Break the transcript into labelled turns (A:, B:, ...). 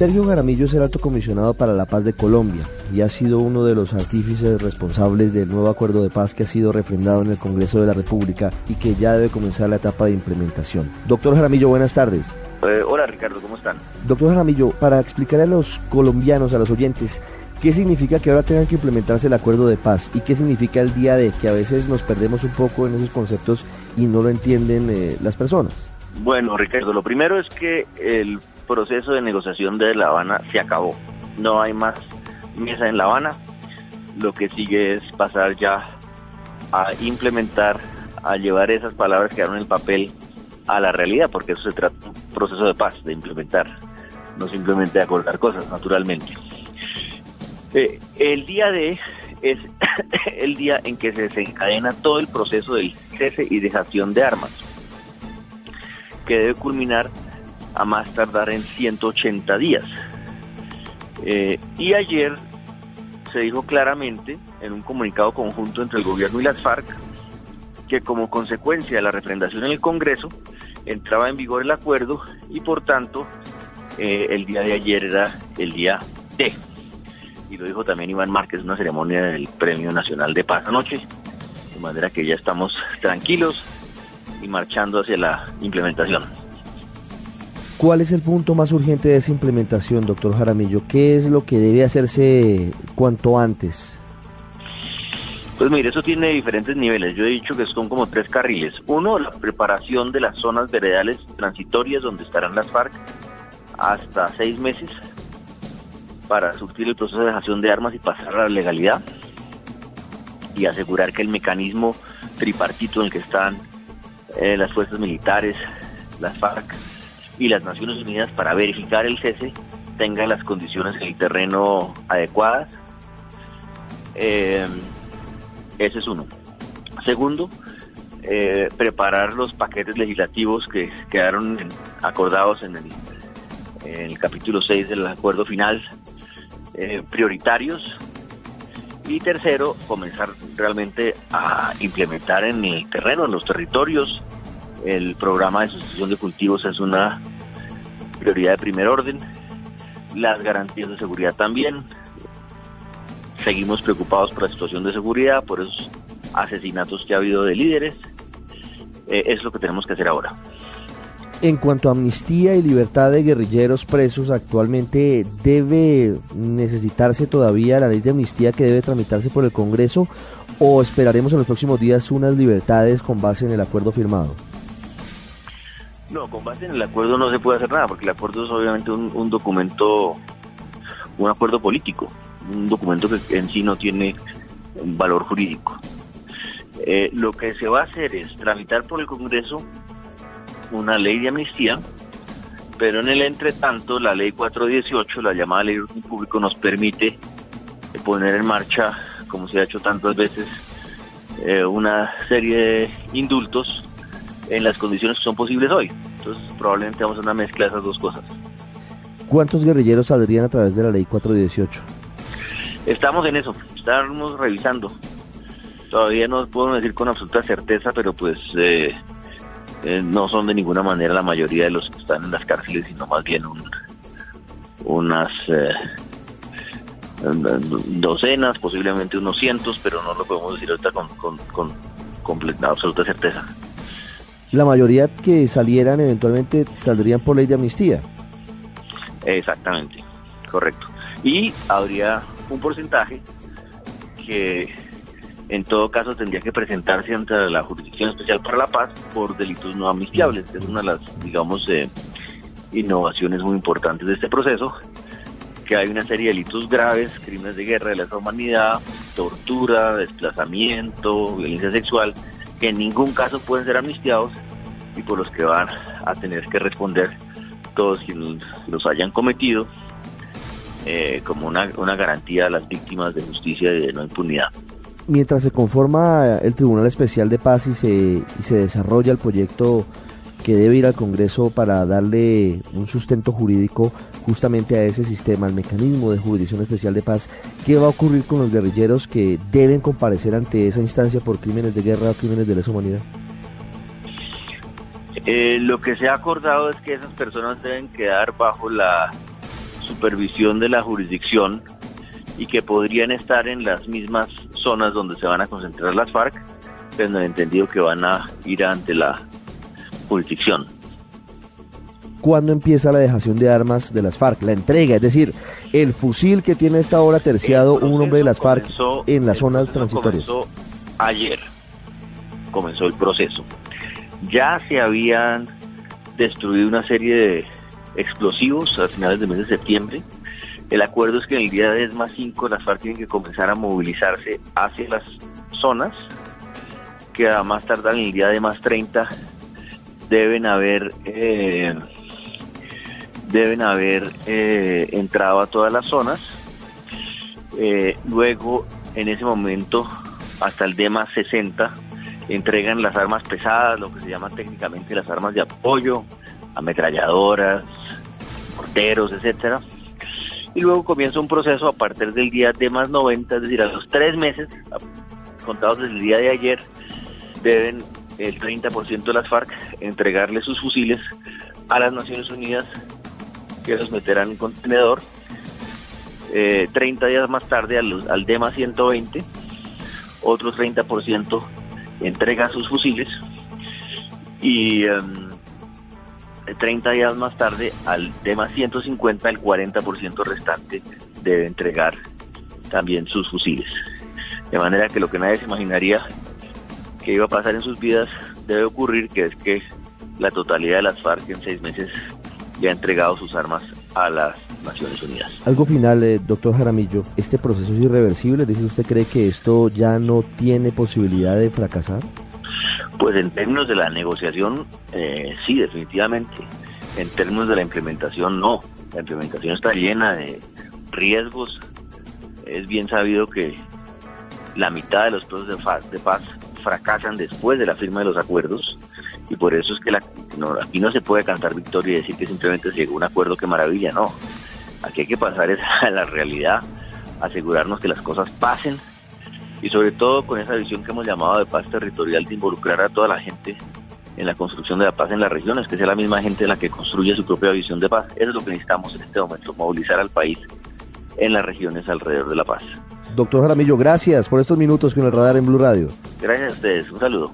A: Sergio Jaramillo es el alto comisionado para la paz de Colombia y ha sido uno de los artífices responsables del nuevo acuerdo de paz que ha sido refrendado en el Congreso de la República y que ya debe comenzar la etapa de implementación. Doctor Jaramillo, buenas tardes.
B: Eh, hola Ricardo, ¿cómo están?
A: Doctor Jaramillo, para explicar a los colombianos, a los oyentes, ¿qué significa que ahora tengan que implementarse el acuerdo de paz? ¿Y qué significa el día de que a veces nos perdemos un poco en esos conceptos y no lo entienden eh, las personas?
B: Bueno, Ricardo, lo primero es que el proceso de negociación de La Habana se acabó. No hay más mesa en La Habana. Lo que sigue es pasar ya a implementar, a llevar esas palabras que en el papel a la realidad, porque eso se trata de un proceso de paz, de implementar, no simplemente de acordar cosas, naturalmente. Eh, el día de es el día en que se desencadena todo el proceso del cese y dejación de armas, que debe culminar a más tardar en 180 días. Eh, y ayer se dijo claramente en un comunicado conjunto entre el gobierno y las FARC que como consecuencia de la refrendación en el Congreso entraba en vigor el acuerdo y por tanto eh, el día de ayer era el día D. Y lo dijo también Iván Márquez una ceremonia del Premio Nacional de Paz anoche, de manera que ya estamos tranquilos y marchando hacia la implementación.
A: ¿Cuál es el punto más urgente de esa implementación, doctor Jaramillo? ¿Qué es lo que debe hacerse cuanto antes?
B: Pues mire, eso tiene diferentes niveles. Yo he dicho que son como tres carriles. Uno, la preparación de las zonas veredales transitorias donde estarán las FARC hasta seis meses para surtir el proceso de dejación de armas y pasar a la legalidad y asegurar que el mecanismo tripartito en el que están eh, las fuerzas militares, las FARC y las Naciones Unidas para verificar el cese tengan las condiciones en el terreno adecuadas. Eh, ese es uno. Segundo, eh, preparar los paquetes legislativos que quedaron acordados en el, capítulo 6 del acuerdo final, eh, prioritarios. Y tercero, comenzar realmente a implementar en el terreno, en los territorios, el programa de sustitución de cultivos es una prioridad de primer orden. Las garantías de seguridad también. Seguimos preocupados por la situación de seguridad, por esos asesinatos que ha habido de líderes. Eh, es lo que tenemos que hacer ahora.
A: En cuanto a amnistía y libertad de guerrilleros presos, actualmente debe necesitarse todavía la ley de amnistía que debe tramitarse por el Congreso o esperaremos en los próximos días unas libertades con base en el acuerdo firmado.
B: No, con base en el acuerdo no se puede hacer nada, porque el acuerdo es obviamente un, documento, un acuerdo político, un documento que en sí no tiene valor jurídico. Eh, lo que se va a hacer es tramitar por el Congreso una ley de amnistía, pero en el entretanto la ley 418, la llamada ley de orden público, nos permite poner en marcha, como se ha hecho tantas veces, eh, una serie de indultos en las condiciones que son posibles hoy. Entonces probablemente vamos a una mezcla de esas dos cosas.
A: ¿Cuántos guerrilleros saldrían a través de la ley 418?
B: Estamos en eso, estamos revisando. Todavía no puedo decir con absoluta certeza, pero pues eh, eh, no son de ninguna manera la mayoría de los que están en las cárceles, sino más bien unas eh, docenas, posiblemente unos cientos, pero no lo podemos decir ahorita con, con, con absoluta certeza
A: la mayoría que salieran eventualmente saldrían por ley de amnistía.
B: Exactamente, correcto. Y habría un porcentaje que en todo caso tendría que presentarse ante la Jurisdicción Especial para la Paz por delitos no amnistiables. Es una de las, digamos, eh, innovaciones muy importantes de este proceso, que hay una serie de delitos graves, crímenes de guerra, de lesa humanidad, tortura, desplazamiento, violencia sexual, que en ningún caso pueden ser amnistiados y por los que van a tener que responder todos quienes los hayan cometido eh, como una, una garantía a las víctimas de justicia y de no impunidad.
A: Mientras se conforma el Tribunal Especial de Paz y se, y se desarrolla el proyecto que debe ir al Congreso para darle un sustento jurídico justamente a ese sistema, al mecanismo de jurisdicción especial de paz, ¿qué va a ocurrir con los guerrilleros que deben comparecer ante esa instancia por crímenes de guerra o crímenes de lesa humanidad?
B: Eh, lo que se ha acordado es que esas personas deben quedar bajo la supervisión de la jurisdicción y que podrían estar en las mismas zonas donde se van a concentrar las FARC, pero no he entendido que van a ir ante la jurisdicción.
A: ¿Cuándo empieza la dejación de armas de las FARC? La entrega, es decir, el fusil que tiene esta hora terciado un hombre de las FARC en las zonas transitorias.
B: Comenzó ayer, comenzó el proceso. Ya se habían destruido una serie de explosivos a finales del mes de septiembre. El acuerdo es que en el día de más 5 las FARC tienen que comenzar a movilizarse hacia las zonas, que a más tardar en el día de más 30 deben haber eh, deben haber eh, entrado a todas las zonas. Eh, luego, en ese momento, hasta el DEMA 60, entregan las armas pesadas, lo que se llama técnicamente las armas de apoyo, ametralladoras, porteros, etcétera. Y luego comienza un proceso a partir del día de más 90, es decir, a los tres meses, contados desde el día de ayer, deben el 30% de las FARC entregarle sus fusiles a las Naciones Unidas que los meterán en contenedor. 30 eh, días más tarde al, al DEMA 120, otros 30% entrega sus fusiles y 30 em, días más tarde al DEMA 150 el 40% restante debe entregar también sus fusiles. De manera que lo que nadie se imaginaría que iba a pasar en sus vidas debe ocurrir, que es que la totalidad de las FARC en seis meses ya ha entregado sus armas a las Naciones Unidas.
A: Algo final, eh, doctor Jaramillo, ¿este proceso es irreversible? ¿Dice usted cree que esto ya no tiene posibilidad de fracasar?
B: Pues en términos de la negociación, eh, sí, definitivamente. En términos de la implementación, no. La implementación está llena de riesgos. Es bien sabido que la mitad de los procesos de paz fracasan después de la firma de los acuerdos y por eso es que la, aquí no se puede cantar victoria y decir que simplemente se llegó a un acuerdo que maravilla, no. Aquí hay que pasar a la realidad, asegurarnos que las cosas pasen y sobre todo con esa visión que hemos llamado de paz territorial de involucrar a toda la gente en la construcción de la paz en las regiones, que sea la misma gente la que construye su propia visión de paz. Eso es lo que necesitamos en este momento, movilizar al país en las regiones alrededor de la paz.
A: Doctor Jaramillo, gracias por estos minutos con el radar en Blue Radio.
B: Gracias a ustedes, un saludo.